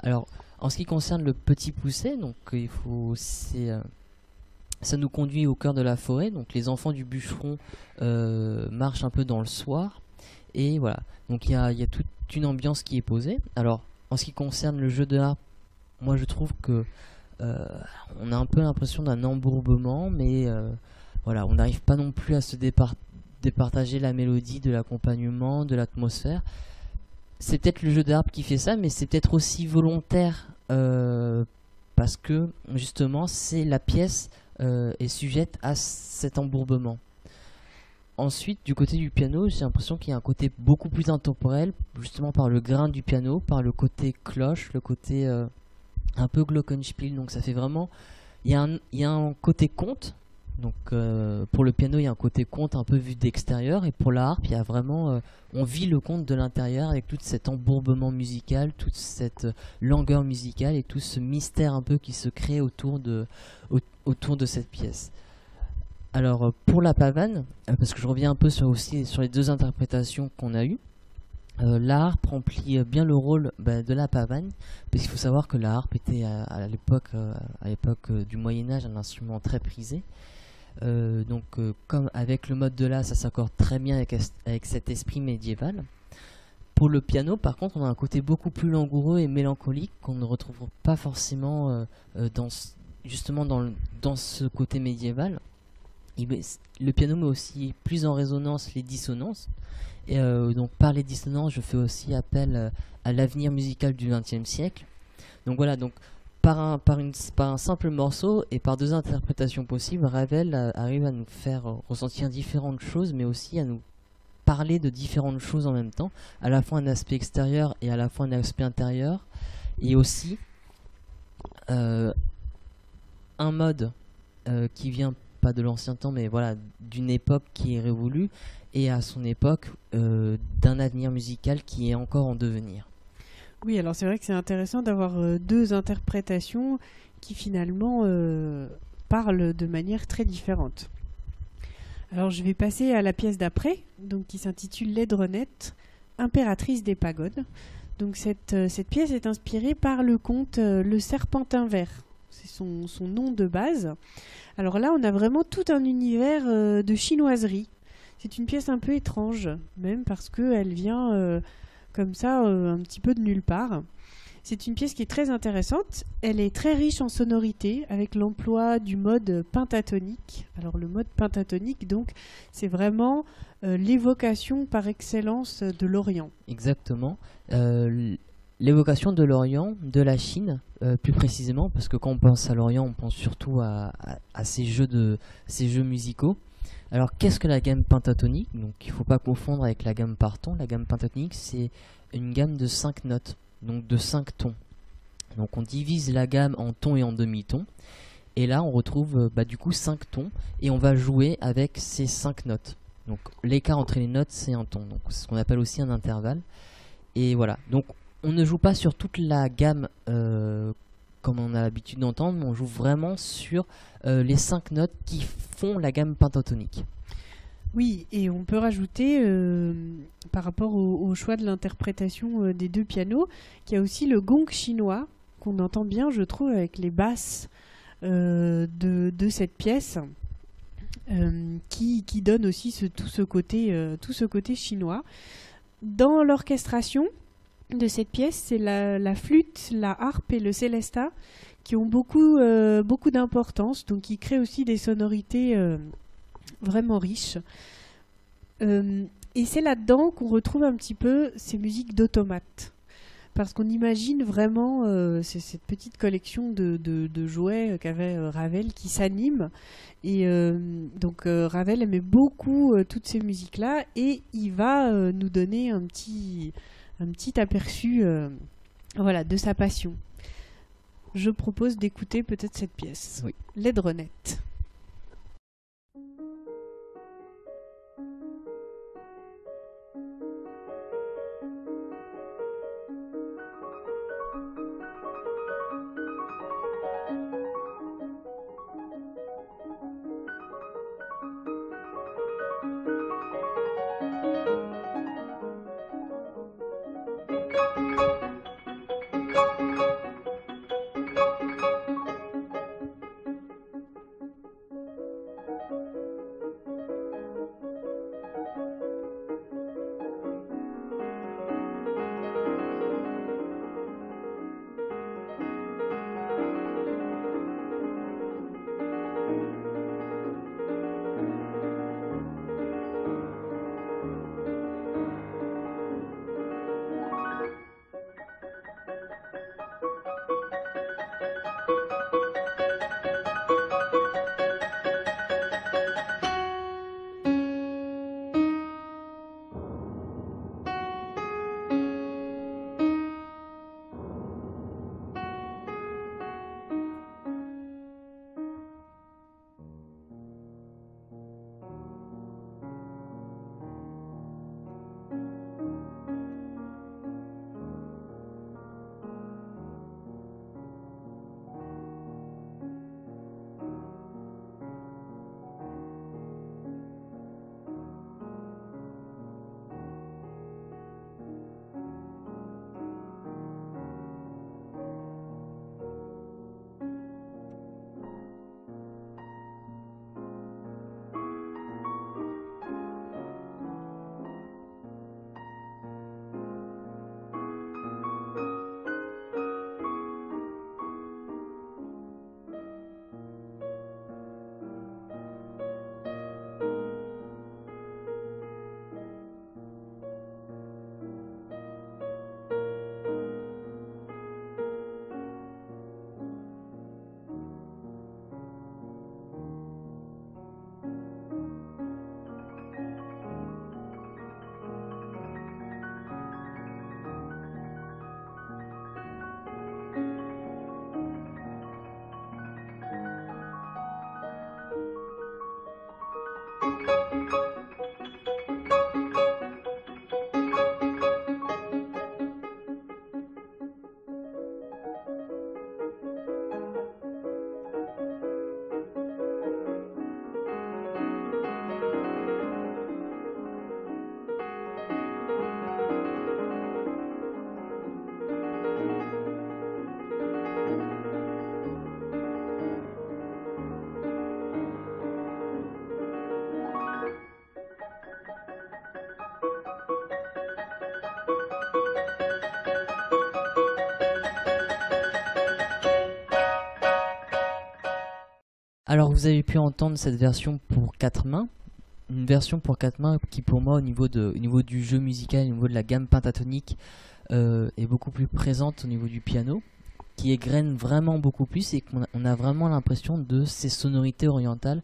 Alors en ce qui concerne le petit pousset, donc il euh, ça nous conduit au cœur de la forêt. Donc les enfants du bûcheron euh, marchent un peu dans le soir et voilà. Donc il y a, toute une ambiance qui est posée. Alors en ce qui concerne le jeu de harpe, moi je trouve que on a un peu l'impression d'un embourbement, mais euh, voilà, on n'arrive pas non plus à se départager la mélodie, de l'accompagnement, de l'atmosphère. C'est peut-être le jeu d'arbre qui fait ça, mais c'est peut-être aussi volontaire euh, parce que justement, c'est la pièce est sujette à cet embourbement. Ensuite, du côté du piano, j'ai l'impression qu'il y a un côté beaucoup plus intemporel, justement par le grain du piano, par le côté cloche, le côté un peu glockenspiel, donc ça fait vraiment... Il y, a un, côté conte, Donc euh, pour le piano, il y a un côté conte un peu vu d'extérieur, et pour la harpe, il y a vraiment, euh, on vit le conte de l'intérieur avec tout cet embourbement musical, toute cette langueur musicale et tout ce mystère un peu qui se crée autour de, autour de cette pièce. Alors pour la pavane, parce que je reviens un peu sur, aussi sur les deux interprétations qu'on a eues, euh, la harpe remplit bien le rôle bah, de la pavane, parce qu'il faut savoir que la harpe était à, l'époque, à l'époque du Moyen Âge un instrument très prisé. Euh, donc, euh, comme avec le mode de la, ça s'accorde très bien avec, cet esprit médiéval. Pour le piano, par contre, on a un côté beaucoup plus langoureux et mélancolique qu'on ne retrouve pas forcément euh, dans, justement dans, dans ce côté médiéval. le piano met aussi plus en résonance les dissonances. Et donc par les dissonances, je fais aussi appel à l'avenir musical du XXe siècle. Donc voilà, donc par un, par, une, par un simple morceau et par deux interprétations possibles, Ravel euh, arrive à nous faire euh, ressentir différentes choses, mais aussi à nous parler de différentes choses en même temps, à la fois un aspect extérieur et à la fois un aspect intérieur, et aussi euh, un mode qui vient pas de l'ancien temps, mais voilà, d'une époque qui est révolue, et à son époque d'un avenir musical qui est encore en devenir. Oui, alors c'est vrai que c'est intéressant d'avoir euh, deux interprétations qui finalement euh, parlent de manière très différente. Alors je vais passer à la pièce d'après, donc qui s'intitule Laidronette, impératrice des pagodes. Donc cette, euh, cette, pièce est inspirée par le conte Le Serpentin Vert. C'est son, nom de base. Alors là, on a vraiment tout un univers de chinoiserie. C'est une pièce un peu étrange, même parce qu'elle vient comme ça, euh, un petit peu de nulle part. C'est une pièce qui est très intéressante. Elle est très riche en sonorités avec l'emploi du mode pentatonique. Alors le mode pentatonique, donc, c'est vraiment euh, l'évocation par excellence de l'Orient. Exactement. Euh, l'évocation de l'Orient, de la Chine, plus précisément, parce que quand on pense à l'Orient, on pense surtout à, ces, jeux de, ces jeux musicaux. Alors qu'est-ce que la gamme pentatonique? Donc il ne faut pas confondre avec la gamme par ton. La gamme pentatonique c'est une gamme de 5 notes, donc de 5 tons. Donc on divise la gamme en tons et en demi-tons. Et là on retrouve euh, bah, du coup 5 tons et on va jouer avec ces 5 notes. Donc l'écart entre les notes c'est un ton. Donc c'est ce qu'on appelle aussi un intervalle. Et voilà. Donc on ne joue pas sur toute la gamme euh, comme on a l'habitude d'entendre, mais on joue vraiment sur euh, les cinq notes qui font la gamme pentatonique. Oui, et on peut rajouter, euh, par rapport au, choix de l'interprétation des deux pianos, qu'il y a aussi le gong chinois, qu'on entend bien, je trouve, avec les basses de, cette pièce, qui, donne aussi tout ce côté chinois. Dans l'orchestration, de cette pièce, c'est la, flûte, la harpe et le célesta qui ont beaucoup, euh, beaucoup d'importance, donc qui créent aussi des sonorités euh, vraiment riches. Euh, et c'est là-dedans qu'on retrouve un petit peu ces musiques d'automates. Parce qu'on imagine vraiment cette petite collection de, de jouets qu'avait Ravel qui s'anime. Et donc Ravel aimait beaucoup toutes ces musiques-là et il va nous donner un petit, un petit aperçu euh, voilà, de sa passion. Je propose d'écouter peut-être cette pièce. Oui. L'aidronette. Alors vous avez pu entendre cette version pour quatre mains, une version pour quatre mains qui pour moi au niveau, du jeu musical, au niveau de la gamme pentatonique euh, est beaucoup plus présente au niveau du piano, qui égrène vraiment beaucoup plus et qu'on a, vraiment l'impression de ces sonorités orientales,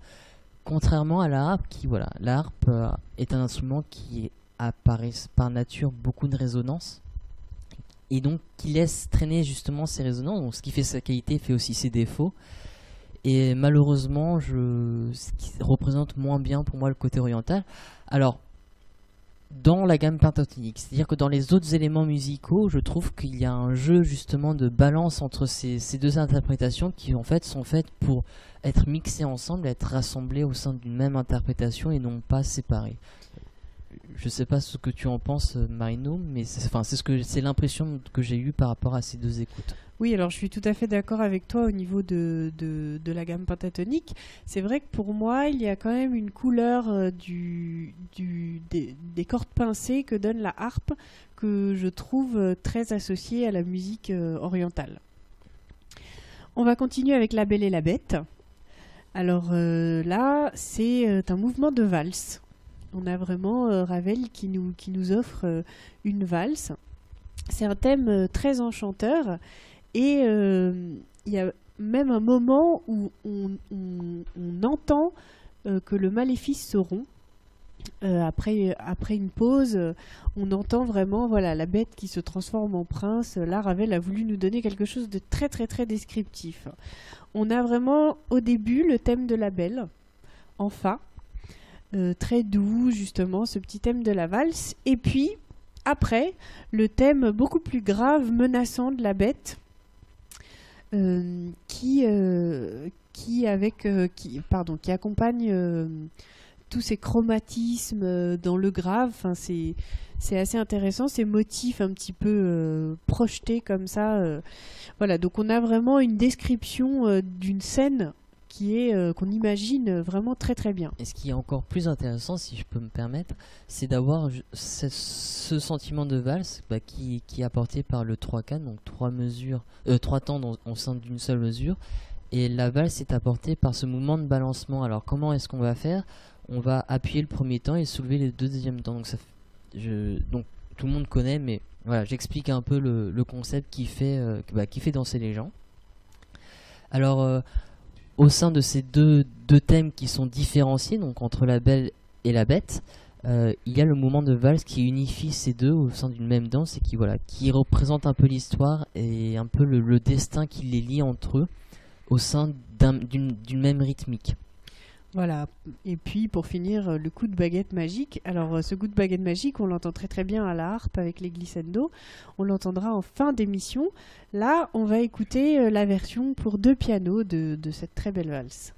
contrairement à la harpe qui voilà, la harpe euh, est un instrument qui apparaît par nature beaucoup de résonance et donc qui laisse traîner justement ces résonances, ce qui fait sa qualité fait aussi ses défauts. Et malheureusement, je, ce qui représente moins bien pour moi le côté oriental. Alors, dans la gamme pentatonique, c'est-à-dire que dans les autres éléments musicaux, je trouve qu'il y a un jeu justement de balance entre ces, ces, deux interprétations qui en fait sont faites pour être mixées ensemble, être rassemblées au sein d'une même interprétation et non pas séparées je sais pas ce que tu en penses, euh, Marino, mais c'est enfin, ce que c'est l'impression que j'ai eue par rapport à ces deux écoutes. Oui, alors je suis tout à fait d'accord avec toi au niveau de, de, la gamme pentatonique. C'est vrai que pour moi, il y a quand même une couleur euh, du, du, des, cordes pincées que donne la harpe que je trouve euh, très associée à la musique orientale. On va continuer avec La Belle et la Bête. Alors là, c'est un mouvement de valse on a vraiment euh, Ravel qui nous, qui nous offre euh, une valse. C'est un thème euh, très enchanteur et il y a même un moment où on, entend que le maléfice se rompt. après, une pause, on entend vraiment voilà la bête qui se transforme en prince. Là, Ravel a voulu nous donner quelque chose de très très très descriptif. On a vraiment au début le thème de la belle en fa, euh, très doux, justement, ce petit thème de la valse. Et puis, après, le thème beaucoup plus grave, menaçant de la bête, euh, qui, euh, qui, pardon, qui accompagne tous ces chromatismes dans le grave. C'est, c'est assez intéressant, ces motifs un petit peu projetés comme ça. voilà, donc on a vraiment une description d'une scène qui est euh, qu'on imagine vraiment très très bien. Et ce qui est encore plus intéressant, si je peux me permettre, c'est d'avoir ce, sentiment de valse bah, qui, est apporté par le 3 can donc trois mesures, euh, trois temps au sein d'une seule mesure. Et la valse est apportée par ce mouvement de balancement. Alors comment est-ce qu'on va faire? On va appuyer le premier temps et soulever le deuxième temps. Donc, tout le monde connaît, mais voilà, j'explique un peu le, concept qui fait, euh, bah, qui fait danser les gens. Alors au sein de ces deux, thèmes qui sont différenciés, donc entre la belle et la bête, euh, il y a le mouvement de valse qui unifie ces deux au sein d'une même danse et qui voilà qui représente un peu l'histoire et un peu le, destin qui les lie entre eux au sein d'une même rythmique. Voilà. Et puis pour finir, euh, le coup de baguette magique. Alors euh, ce coup de baguette magique, on l'entend très très bien à la harpe avec les glissando. On l'entendra en fin d'émission. Là, on va écouter euh, la version pour deux pianos de, de cette très belle valse.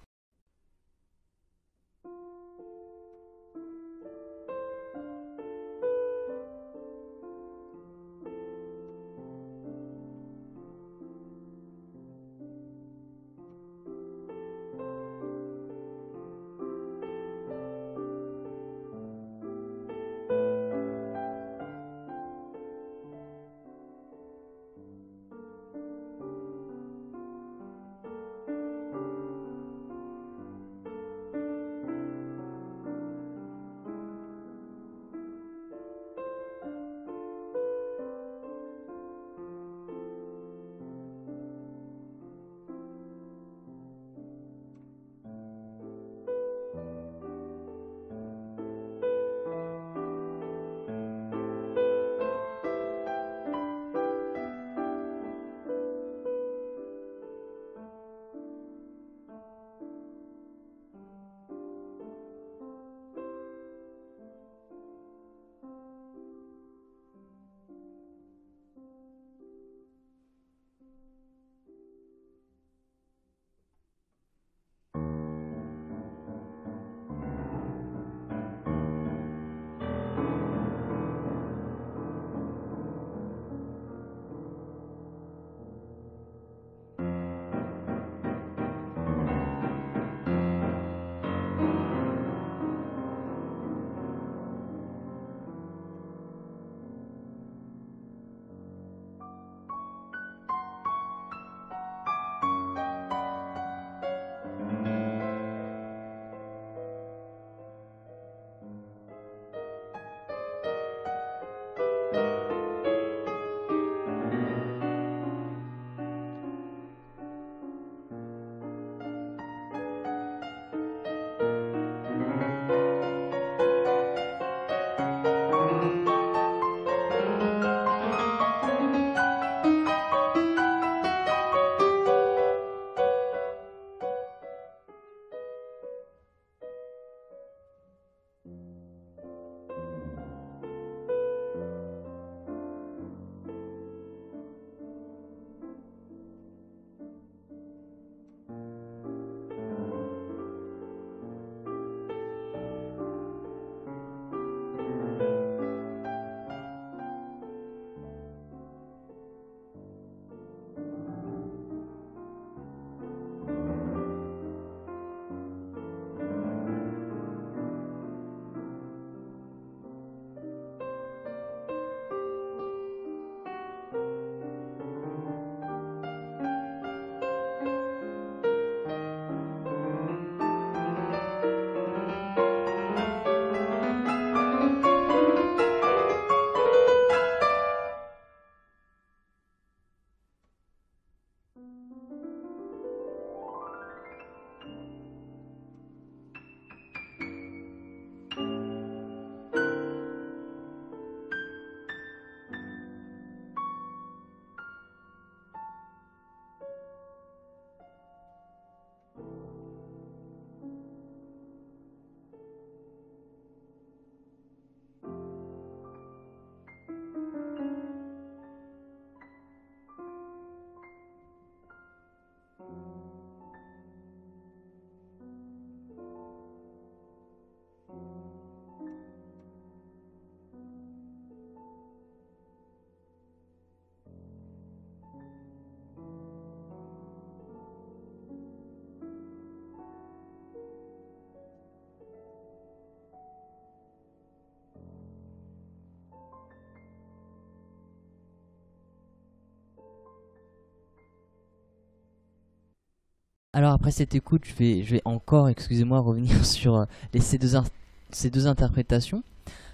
Alors après cette écoute, je vais, encore, excusez-moi, revenir sur euh, ces, deux interprétations.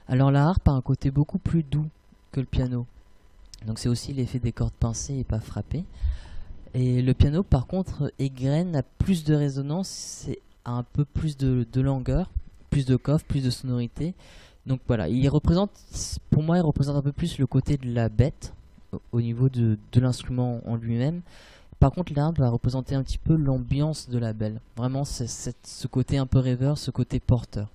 Alors la harpe a un côté beaucoup plus doux que le piano. Donc c'est aussi l'effet des cordes pincées et pas frappées. Et le piano, par contre, égrène, a plus de résonance, a un peu plus de, de plus de coffre, plus de sonorité. Donc voilà, il représente, pour moi, il représente un peu plus le côté de la bête au- au niveau de l'instrument en lui-même. Par contre, l'arbre va représenter un petit peu l'ambiance de la belle. Vraiment, c'est ce côté un peu rêveur, ce côté porteur.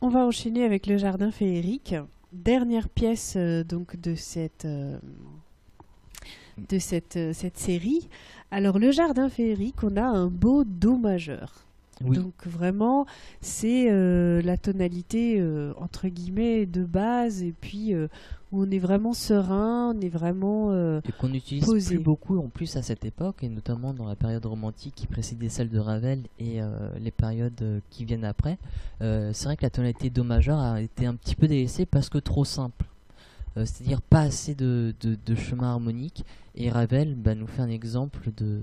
On va enchaîner avec le jardin féerique. Dernière pièce euh, donc de cette euh, de cette, euh, cette série. Alors le jardin féerique, on a un beau do majeur. Oui. Donc vraiment, c'est la tonalité entre guillemets de base et puis où on est vraiment serein, on est vraiment euh, Et qu'on utilise posé. plus beaucoup en plus à cette époque, et notamment dans la période romantique qui précédait celle de Ravel et euh, les périodes euh, qui viennent après. Euh, c'est vrai que la tonalité Do majeur a été un petit peu délaissée parce que trop simple. C'est-à-dire pas assez de, de, de chemin harmonique. Et Ravel bah, nous fait un exemple de,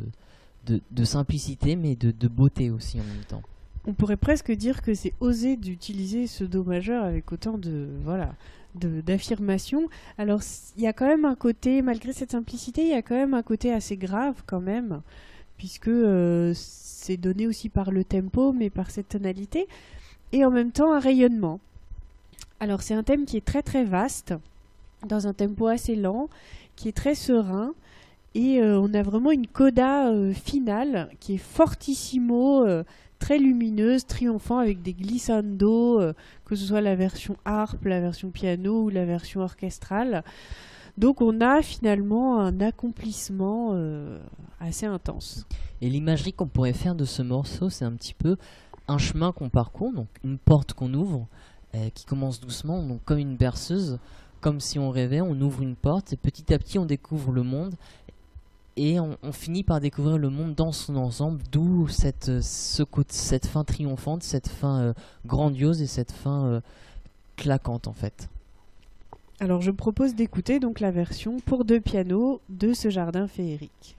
de, de simplicité, mais de, de beauté aussi en même temps. On pourrait presque dire que c'est osé d'utiliser ce do majeur avec autant de voilà d'affirmation. Alors il y a quand même un côté, malgré cette simplicité, il y a quand même un côté assez grave quand même, puisque euh, c'est donné aussi par le tempo, mais par cette tonalité, et en même temps un rayonnement. Alors c'est un thème qui est très très vaste, dans un tempo assez lent, qui est très serein. Et euh, on a vraiment une coda euh, finale qui est fortissimo, très lumineuse, triomphant avec des glissando, euh, que ce soit la version harpe, la version piano ou la version orchestrale. Donc on a finalement un accomplissement euh, assez intense. Et l'imagerie qu'on pourrait faire de ce morceau, c'est un petit peu un chemin qu'on parcourt, donc une porte qu'on ouvre, euh, qui commence doucement, donc comme une berceuse, comme si on rêvait, on ouvre une porte et petit à petit on découvre le monde et on, finit par découvrir le monde dans son ensemble, d'où cette, euh, fin triomphante, cette fin euh, grandiose et cette fin euh, claquante en fait. Alors je propose d'écouter donc la version pour deux pianos de ce jardin féerique.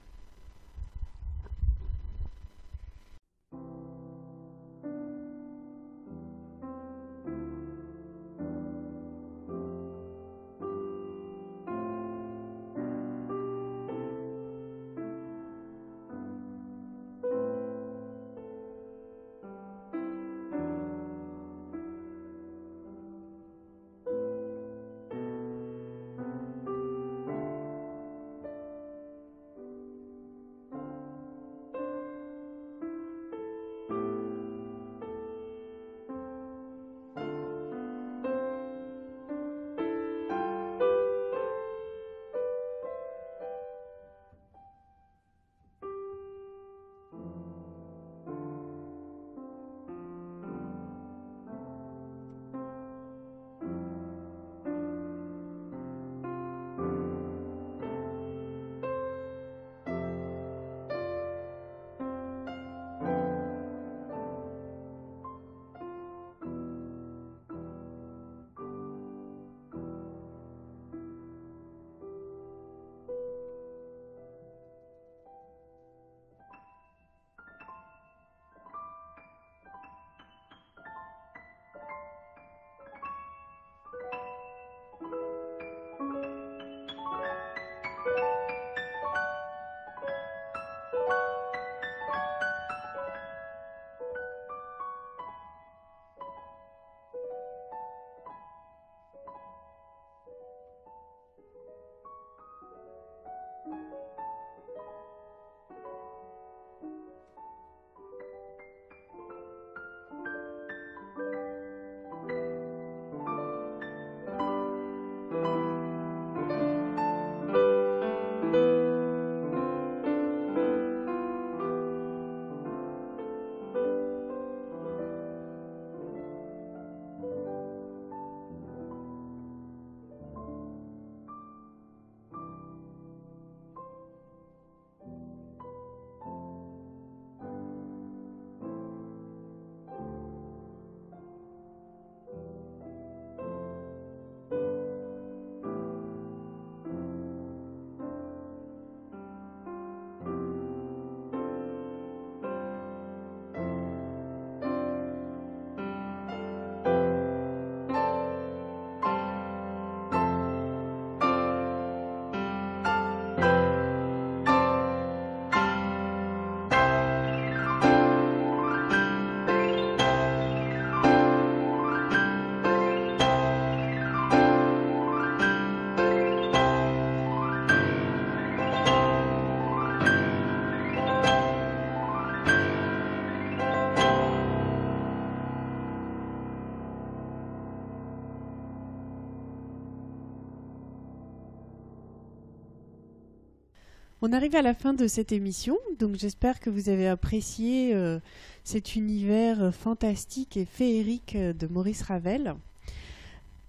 On arrive à la fin de cette émission, donc j'espère que vous avez apprécié euh, cet univers euh, fantastique et féerique euh, de Maurice Ravel.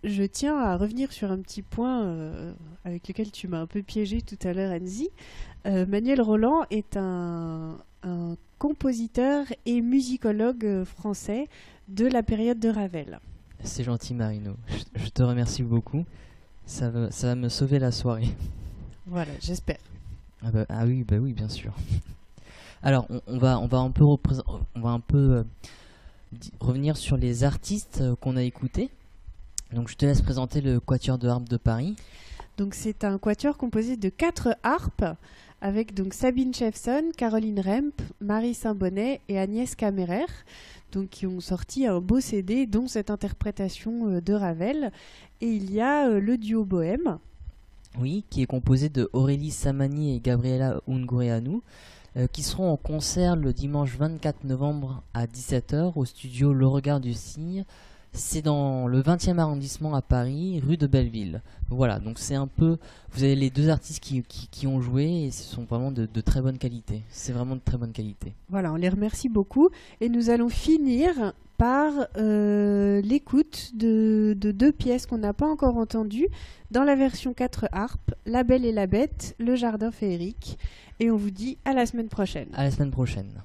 Je tiens à revenir sur un petit point euh, avec lequel tu m'as un peu piégé tout à l'heure, Enzi. Euh, Manuel Roland est un, un compositeur et musicologue français de la période de Ravel. C'est gentil Marino, je, je te remercie beaucoup. Ça va, ça va me sauver la soirée. Voilà, j'espère. Ah, bah- ah oui, bah oui, bien sûr. Alors, on, va, on va un peu, on va un peu euh, revenir sur les artistes euh, qu'on a écoutés. Donc, je te laisse présenter le Quatuor de harpe de Paris. Donc c'est un quatuor composé de quatre harpes avec donc Sabine Chefson, Caroline Remp, Marie Saint-Bonnet et Agnès Camérer, donc qui ont sorti un beau CD dont cette interprétation euh, de Ravel. Et il y a le duo Bohème. Oui, qui est composé de Aurélie Samani et Gabriela Ungureanu, euh, qui seront en concert le dimanche 24 novembre à 17h au studio Le Regard du Cygne. C'est dans le 20e arrondissement à Paris, rue de Belleville. Voilà, donc c'est un peu. Vous avez les deux artistes qui, qui, ont joué et ce sont vraiment de, de très bonne qualité. C'est vraiment de très bonne qualité. Voilà, on les remercie beaucoup. Et nous allons finir par euh, l'écoute de, de deux pièces qu'on n'a pas encore entendues dans la version 4 harpes, La Belle et la Bête, Le Jardin féerique. Et on vous dit à la semaine prochaine. À la semaine prochaine.